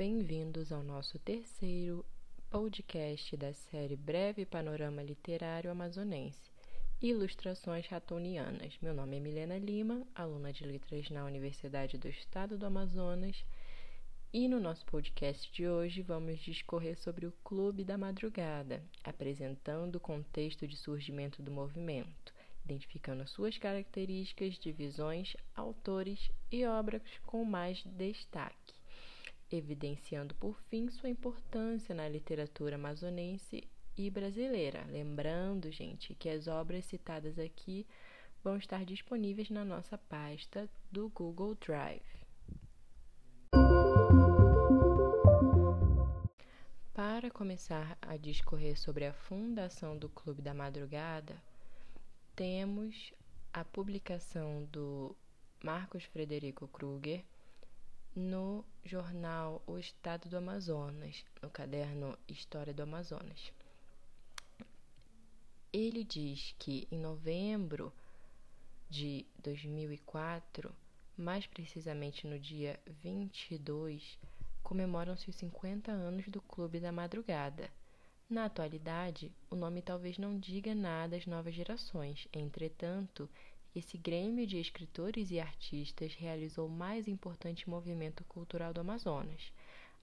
bem-vindos ao nosso terceiro podcast da série Breve Panorama Literário Amazonense, Ilustrações Ratonianas. Meu nome é Milena Lima, aluna de Letras na Universidade do Estado do Amazonas, e no nosso podcast de hoje vamos discorrer sobre o Clube da Madrugada, apresentando o contexto de surgimento do movimento, identificando suas características, divisões, autores e obras com mais destaque evidenciando por fim sua importância na literatura amazonense e brasileira. Lembrando, gente, que as obras citadas aqui vão estar disponíveis na nossa pasta do Google Drive. Para começar a discorrer sobre a fundação do Clube da Madrugada, temos a publicação do Marcos Frederico Kruger no jornal O Estado do Amazonas, no caderno História do Amazonas. Ele diz que em novembro de 2004, mais precisamente no dia 22, comemoram-se os 50 anos do Clube da Madrugada. Na atualidade, o nome talvez não diga nada às novas gerações, entretanto, esse grêmio de escritores e artistas realizou o mais importante movimento cultural do Amazonas.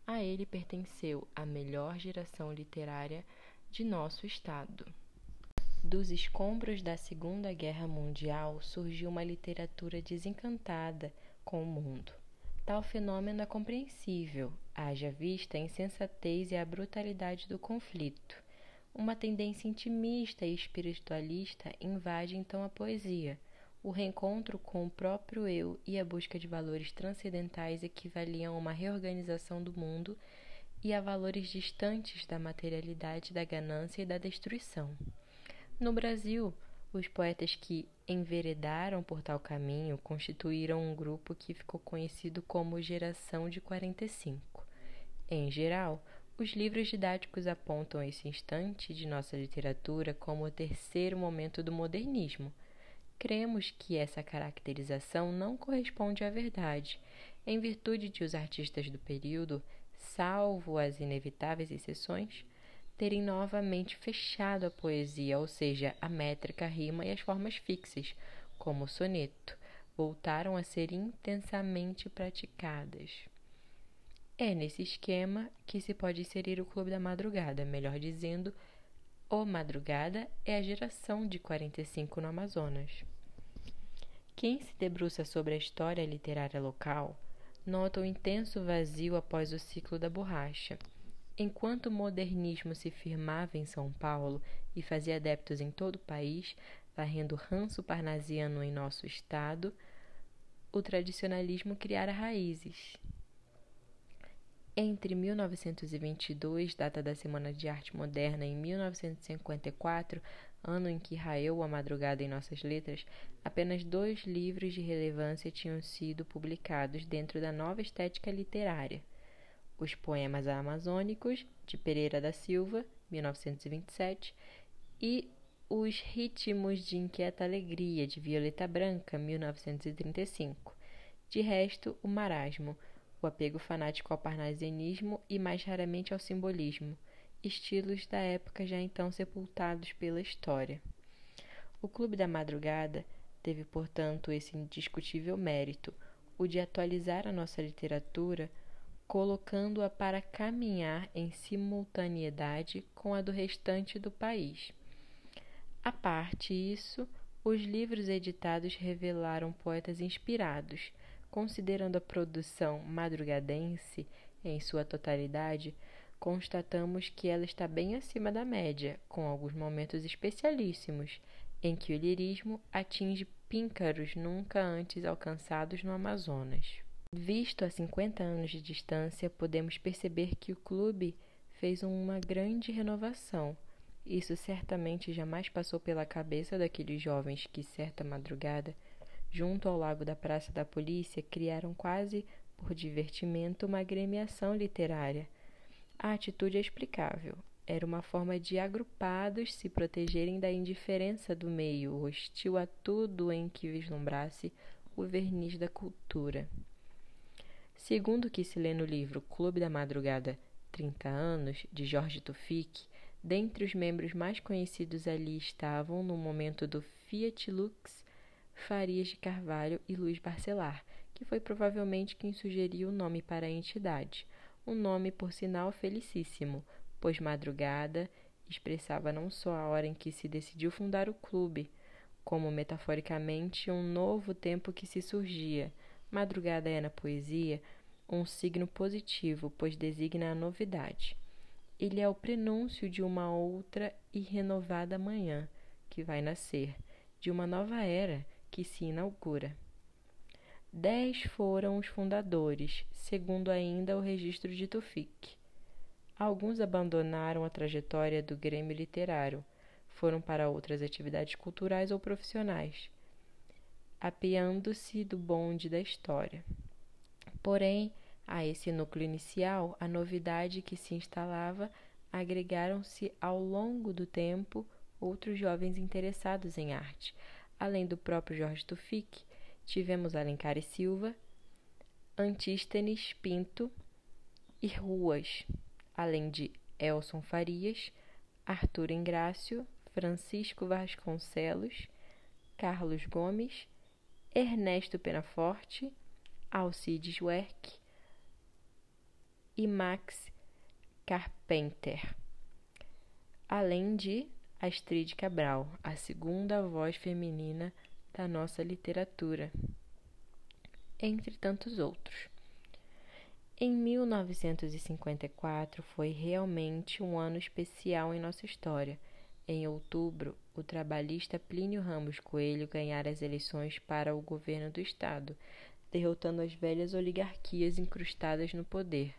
A ele pertenceu a melhor geração literária de nosso estado. Dos escombros da Segunda Guerra Mundial surgiu uma literatura desencantada com o mundo. Tal fenômeno é compreensível, haja vista a insensatez e a brutalidade do conflito. Uma tendência intimista e espiritualista invade então a poesia o reencontro com o próprio eu e a busca de valores transcendentais equivaliam a uma reorganização do mundo e a valores distantes da materialidade, da ganância e da destruição. No Brasil, os poetas que enveredaram por tal caminho constituíram um grupo que ficou conhecido como Geração de 45. Em geral, os livros didáticos apontam esse instante de nossa literatura como o terceiro momento do modernismo Cremos que essa caracterização não corresponde à verdade, em virtude de os artistas do período, salvo as inevitáveis exceções, terem novamente fechado a poesia, ou seja, a métrica, a rima e as formas fixas, como o soneto, voltaram a ser intensamente praticadas. É nesse esquema que se pode inserir o Clube da Madrugada, melhor dizendo, o Madrugada é a geração de 45 no Amazonas. Quem se debruça sobre a história literária local nota o intenso vazio após o ciclo da borracha. Enquanto o modernismo se firmava em São Paulo e fazia adeptos em todo o país, varrendo ranço parnasiano em nosso estado, o tradicionalismo criara raízes. Entre 1922, data da Semana de Arte Moderna, e 1954, ano em que raiou a madrugada em nossas letras, apenas dois livros de relevância tinham sido publicados dentro da nova estética literária: Os Poemas Amazônicos, de Pereira da Silva, 1927, e Os Ritmos de Inquieta Alegria, de Violeta Branca, 1935. De resto, o marasmo o apego fanático ao parnasianismo e mais raramente ao simbolismo, estilos da época já então sepultados pela história. O Clube da Madrugada teve, portanto, esse indiscutível mérito, o de atualizar a nossa literatura, colocando-a para caminhar em simultaneidade com a do restante do país. A parte isso, os livros editados revelaram poetas inspirados, Considerando a produção madrugadense em sua totalidade, constatamos que ela está bem acima da média, com alguns momentos especialíssimos, em que o lirismo atinge píncaros nunca antes alcançados no Amazonas. Visto a 50 anos de distância, podemos perceber que o clube fez uma grande renovação. Isso certamente jamais passou pela cabeça daqueles jovens que, certa madrugada, junto ao lago da Praça da Polícia, criaram quase por divertimento uma agremiação literária. A atitude é explicável. Era uma forma de agrupados se protegerem da indiferença do meio, hostil a tudo em que vislumbrasse o verniz da cultura. Segundo o que se lê no livro Clube da Madrugada 30 anos, de Jorge Tufik, dentre os membros mais conhecidos ali estavam, no momento do Fiat Lux, Farias de Carvalho e Luiz Barcelar, que foi provavelmente quem sugeriu o nome para a entidade. Um nome, por sinal, felicíssimo, pois madrugada expressava não só a hora em que se decidiu fundar o clube, como metaforicamente um novo tempo que se surgia. Madrugada é, na poesia, um signo positivo, pois designa a novidade. Ele é o prenúncio de uma outra e renovada manhã que vai nascer, de uma nova era que se inaugura. Dez foram os fundadores, segundo ainda o registro de Tufik. Alguns abandonaram a trajetória do Grêmio Literário, foram para outras atividades culturais ou profissionais, apeando-se do bonde da história. Porém, a esse núcleo inicial, a novidade que se instalava agregaram-se ao longo do tempo outros jovens interessados em arte. Além do próprio Jorge Tufik, tivemos Alencar e Silva, Antístenes Pinto e Ruas, além de Elson Farias, Arthur Ingrácio, Francisco Vasconcelos, Carlos Gomes, Ernesto Penaforte, Alcides Werck e Max Carpenter, além de Astrid Cabral, a segunda voz feminina da nossa literatura, entre tantos outros. Em 1954 foi realmente um ano especial em nossa história. Em outubro, o trabalhista Plínio Ramos Coelho ganhara as eleições para o governo do estado, derrotando as velhas oligarquias incrustadas no poder.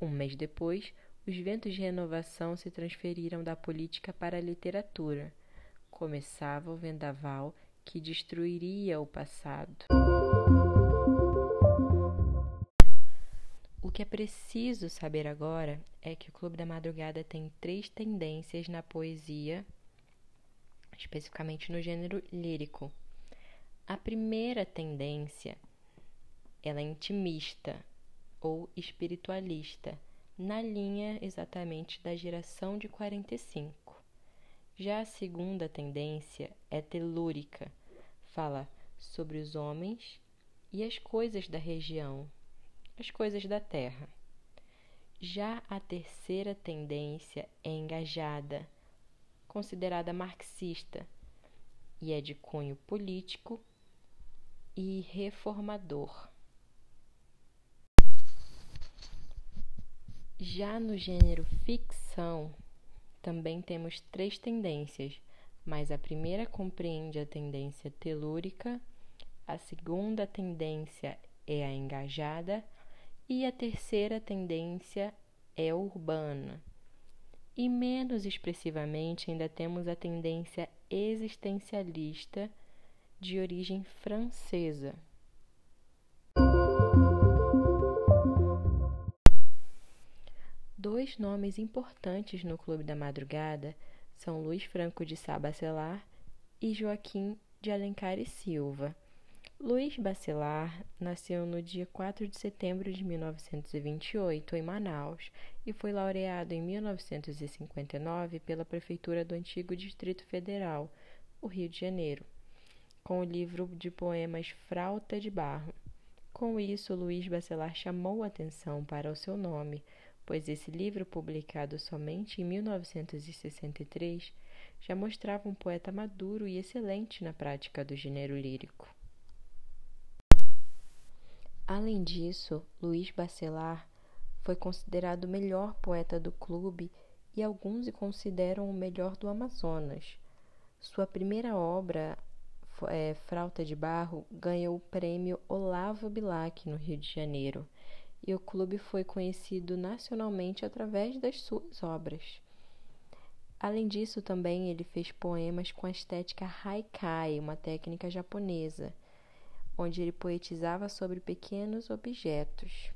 Um mês depois, os ventos de renovação se transferiram da política para a literatura. Começava o vendaval que destruiria o passado. O que é preciso saber agora é que o Clube da Madrugada tem três tendências na poesia, especificamente no gênero lírico. A primeira tendência ela é intimista, ou espiritualista, na linha exatamente da geração de 45. Já a segunda tendência é telúrica, fala sobre os homens e as coisas da região, as coisas da terra. Já a terceira tendência é engajada, considerada marxista, e é de cunho político e reformador. Já no gênero ficção, também temos três tendências, mas a primeira compreende a tendência telúrica, a segunda tendência é a engajada e a terceira tendência é urbana. E menos expressivamente, ainda temos a tendência existencialista de origem francesa. Dois nomes importantes no Clube da Madrugada são Luiz Franco de Sá Bacelar e Joaquim de Alencar e Silva. Luiz Bacelar nasceu no dia 4 de setembro de 1928 em Manaus e foi laureado em 1959 pela Prefeitura do antigo Distrito Federal, o Rio de Janeiro, com o livro de poemas Frauta de Barro. Com isso, Luiz Bacelar chamou atenção para o seu nome pois esse livro, publicado somente em 1963, já mostrava um poeta maduro e excelente na prática do gênero lírico. Além disso, Luiz Bacelar foi considerado o melhor poeta do clube e alguns o consideram o melhor do Amazonas. Sua primeira obra, é, Frauta de Barro, ganhou o prêmio Olavo Bilac no Rio de Janeiro e o clube foi conhecido nacionalmente através das suas obras. Além disso, também ele fez poemas com a estética haikai, uma técnica japonesa, onde ele poetizava sobre pequenos objetos.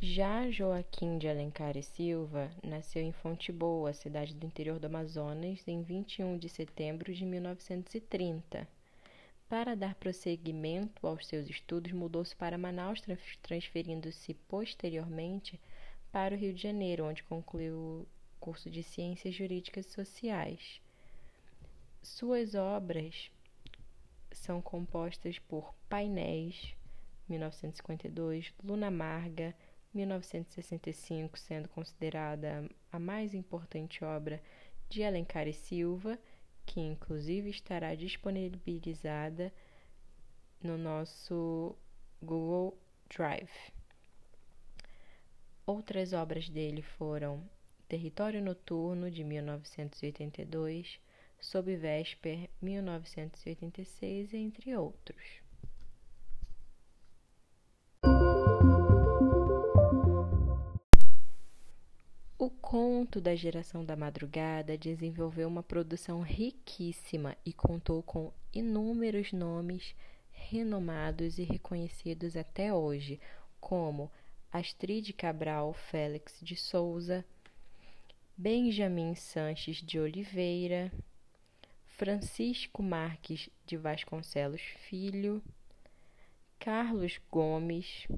Já Joaquim de Alencar e Silva nasceu em Fonte Boa, cidade do interior do Amazonas, em 21 de setembro de 1930. Para dar prosseguimento aos seus estudos, mudou-se para Manaus, transferindo-se posteriormente para o Rio de Janeiro, onde concluiu o curso de Ciências Jurídicas e Sociais. Suas obras são compostas por Painéis, 1952, Luna Amarga, 1965, sendo considerada a mais importante obra de Alencar e Silva, que inclusive estará disponibilizada no nosso Google Drive. Outras obras dele foram Território Noturno, de 1982, Sob Vesper, 1986, entre outros. O conto da geração da madrugada desenvolveu uma produção riquíssima e contou com inúmeros nomes renomados e reconhecidos até hoje, como Astrid Cabral Félix de Souza, Benjamin Sanches de Oliveira, Francisco Marques de Vasconcelos Filho, Carlos Gomes,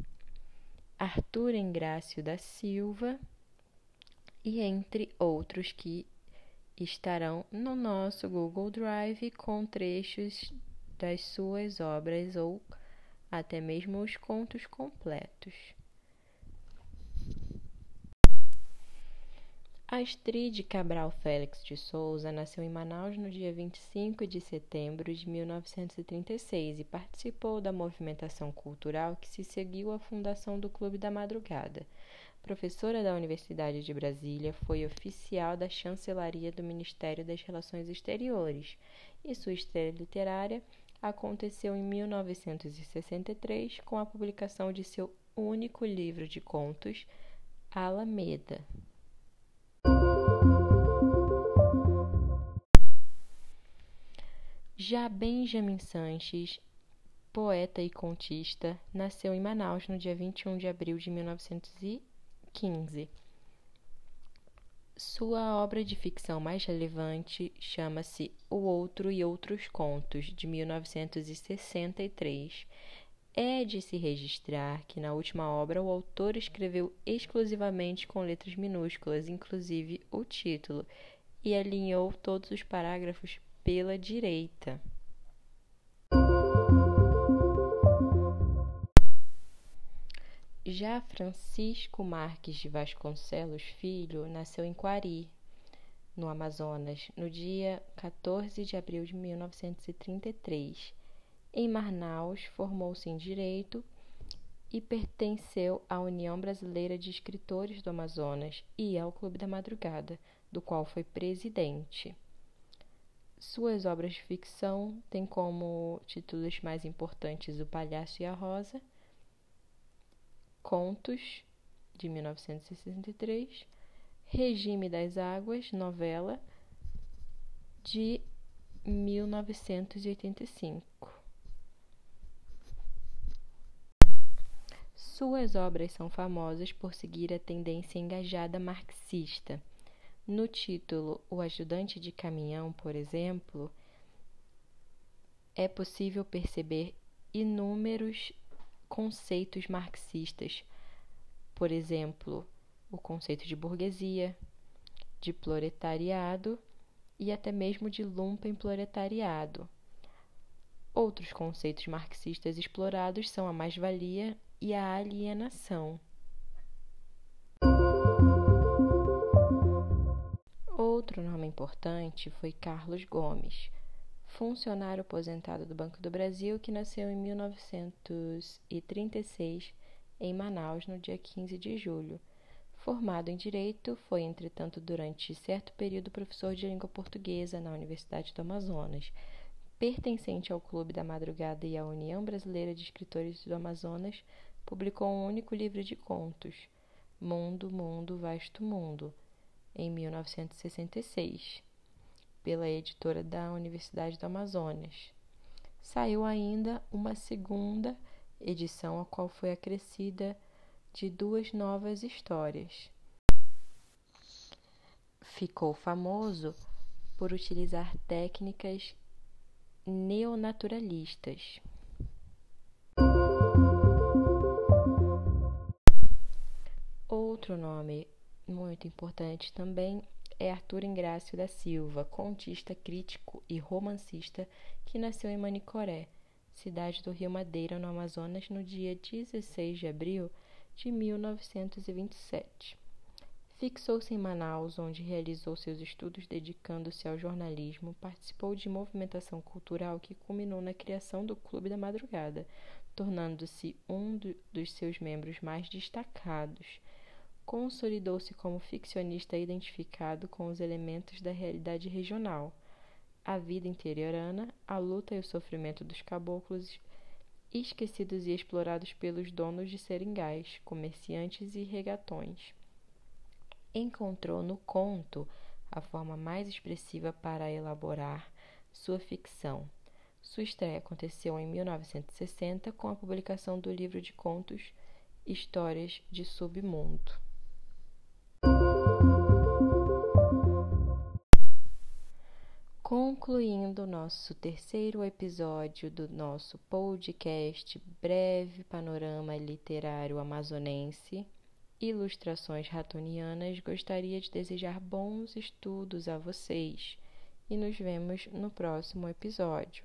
Arthur Engrácio da Silva e entre outros que estarão no nosso Google Drive com trechos das suas obras ou até mesmo os contos completos. Astrid Cabral Félix de Souza nasceu em Manaus no dia 25 de setembro de 1936 e participou da movimentação cultural que se seguiu à fundação do Clube da Madrugada. Professora da Universidade de Brasília, foi oficial da chancelaria do Ministério das Relações Exteriores e sua estreia literária aconteceu em 1963 com a publicação de seu único livro de contos, Alameda. Já Benjamin Sanches, poeta e contista, nasceu em Manaus no dia 21 de abril de 1900 15. Sua obra de ficção mais relevante chama-se O Outro e Outros Contos, de 1963. É de se registrar que na última obra o autor escreveu exclusivamente com letras minúsculas, inclusive o título, e alinhou todos os parágrafos pela direita. Já Francisco Marques de Vasconcelos Filho nasceu em Quari, no Amazonas, no dia 14 de abril de 1933. Em Manaus, formou-se em Direito e pertenceu à União Brasileira de Escritores do Amazonas e ao Clube da Madrugada, do qual foi presidente. Suas obras de ficção têm como títulos mais importantes O Palhaço e a Rosa Contos, de 1963, Regime das Águas, novela, de 1985. Suas obras são famosas por seguir a tendência engajada marxista. No título O Ajudante de Caminhão, por exemplo, é possível perceber inúmeros conceitos marxistas, por exemplo, o conceito de burguesia, de proletariado e até mesmo de lumpenproletariado. Outros conceitos marxistas explorados são a mais-valia e a alienação. Outro nome importante foi Carlos Gomes funcionário aposentado do Banco do Brasil que nasceu em 1936 em Manaus no dia 15 de julho. Formado em Direito, foi, entretanto, durante certo período professor de língua portuguesa na Universidade do Amazonas. Pertencente ao Clube da Madrugada e à União Brasileira de Escritores do Amazonas, publicou um único livro de contos, Mundo, Mundo, Vasto Mundo, em 1966 pela editora da Universidade do Amazonas. Saiu ainda uma segunda edição, a qual foi acrescida de duas novas histórias. Ficou famoso por utilizar técnicas neonaturalistas. Outro nome muito importante também é Arthur Ingrácio da Silva, contista, crítico e romancista que nasceu em Manicoré, cidade do Rio Madeira, no Amazonas, no dia 16 de abril de 1927. Fixou-se em Manaus, onde realizou seus estudos dedicando-se ao jornalismo, participou de movimentação cultural que culminou na criação do Clube da Madrugada, tornando-se um do, dos seus membros mais destacados. Consolidou-se como ficcionista identificado com os elementos da realidade regional, a vida interiorana, a luta e o sofrimento dos caboclos esquecidos e explorados pelos donos de seringais, comerciantes e regatões encontrou no conto a forma mais expressiva para elaborar sua ficção. Sua estreia aconteceu em 1960 com a publicação do livro de contos Histórias de Submundo. Concluindo nosso terceiro episódio do nosso podcast Breve Panorama Literário Amazonense Ilustrações Ratonianas, gostaria de desejar bons estudos a vocês e nos vemos no próximo episódio.